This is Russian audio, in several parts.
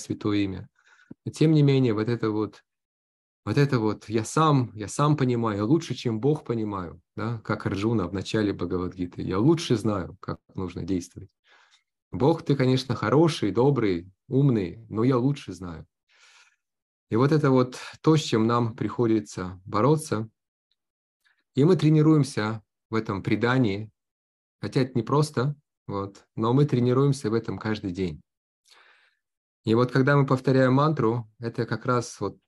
святое имя. Но тем не менее, вот это вот, вот это вот, я сам, я сам понимаю, лучше, чем Бог понимаю, да, как Арджуна в начале Бхагавадгиты. Я лучше знаю, как нужно действовать. Бог, ты, конечно, хороший, добрый, умный, но я лучше знаю. И вот это вот то, с чем нам приходится бороться. И мы тренируемся в этом предании, хотя это не просто, вот, но мы тренируемся в этом каждый день. И вот когда мы повторяем мантру, это как раз вот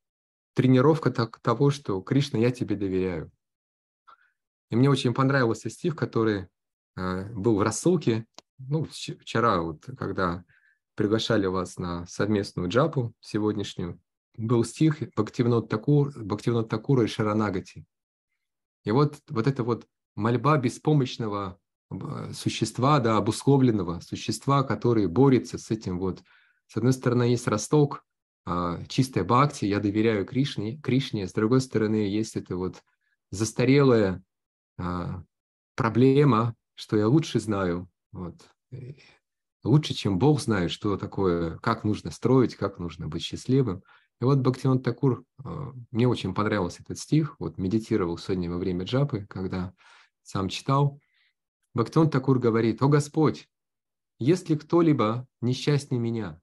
тренировка того, что Кришна, я тебе доверяю. И мне очень понравился стих, который э, был в рассылке, ну, вчера, вот, когда приглашали вас на совместную джапу сегодняшнюю, был стих Бхактивнот Такур, и Шаранагати. И вот, вот эта вот мольба беспомощного существа, да, обусловленного существа, который борется с этим вот. С одной стороны, есть росток, а, чистая бхакти, я доверяю Кришне, Кришне, с другой стороны, есть это вот застарелая а, проблема, что я лучше знаю, вот, лучше, чем Бог знает, что такое, как нужно строить, как нужно быть счастливым. И вот Бхактиван Такур, а, мне очень понравился этот стих, вот медитировал сегодня во время джапы, когда сам читал. Бхактиван Такур говорит, «О Господь, если кто-либо несчастнее меня,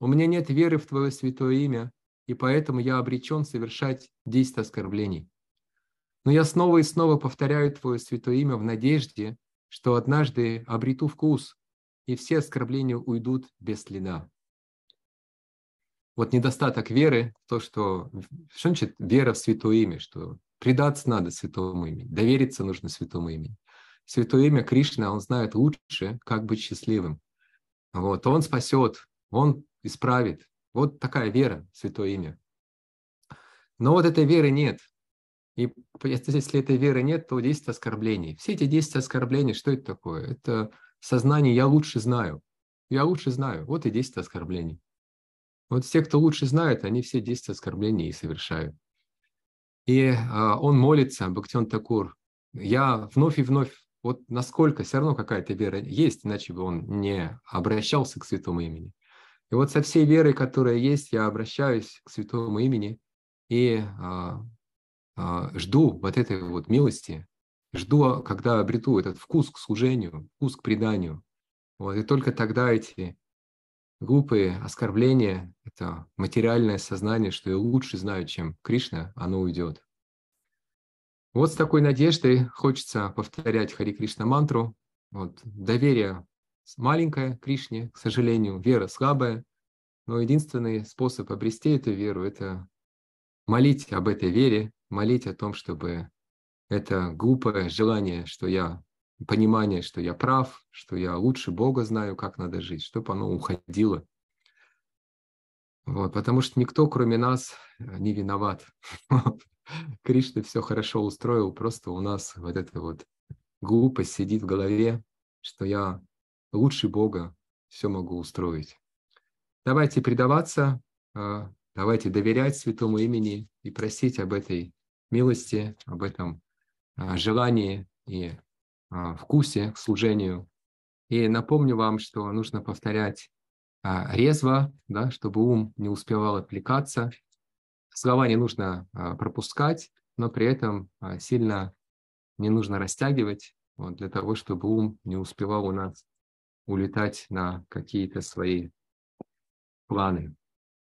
у меня нет веры в Твое святое имя, и поэтому я обречен совершать десять оскорблений. Но я снова и снова повторяю Твое святое имя в надежде, что однажды обрету вкус, и все оскорбления уйдут без следа. Вот недостаток веры, то, что, что значит вера в святое имя, что предаться надо святому имени, довериться нужно святому имени. Святое имя Кришна, он знает лучше, как быть счастливым. Вот, он спасет, он исправит. Вот такая вера, святое имя. Но вот этой веры нет. И если этой веры нет, то 10 оскорблений. Все эти 10 оскорблений, что это такое? Это сознание «я лучше знаю». Я лучше знаю. Вот и 10 оскорблений. Вот все, кто лучше знает, они все 10 оскорблений и совершают. И а, он молится, Бхактион Такур, я вновь и вновь, вот насколько все равно какая-то вера есть, иначе бы он не обращался к святому имени. И вот со всей верой, которая есть, я обращаюсь к святому имени и а, а, жду вот этой вот милости, жду, когда обрету этот вкус к служению, вкус к преданию. Вот, и только тогда эти глупые оскорбления, это материальное сознание, что я лучше знаю, чем Кришна, оно уйдет. Вот с такой надеждой хочется повторять Хари Кришна мантру. Вот, доверие маленькое Кришне, к сожалению, вера слабая, но единственный способ обрести эту веру – это молить об этой вере, молить о том, чтобы это глупое желание, что я понимание, что я прав, что я лучше Бога знаю, как надо жить, чтобы оно уходило. Вот, потому что никто, кроме нас, не виноват. Кришна все хорошо устроил, просто у нас вот эта вот глупость сидит в голове, что я лучше Бога все могу устроить. Давайте предаваться, а, давайте доверять святому имени и просить об этой милости, об этом а, желании и а, вкусе к служению. И напомню вам, что нужно повторять резво, да, чтобы ум не успевал отвлекаться. Слова не нужно пропускать, но при этом сильно не нужно растягивать вот, для того, чтобы ум не успевал у нас улетать на какие-то свои планы.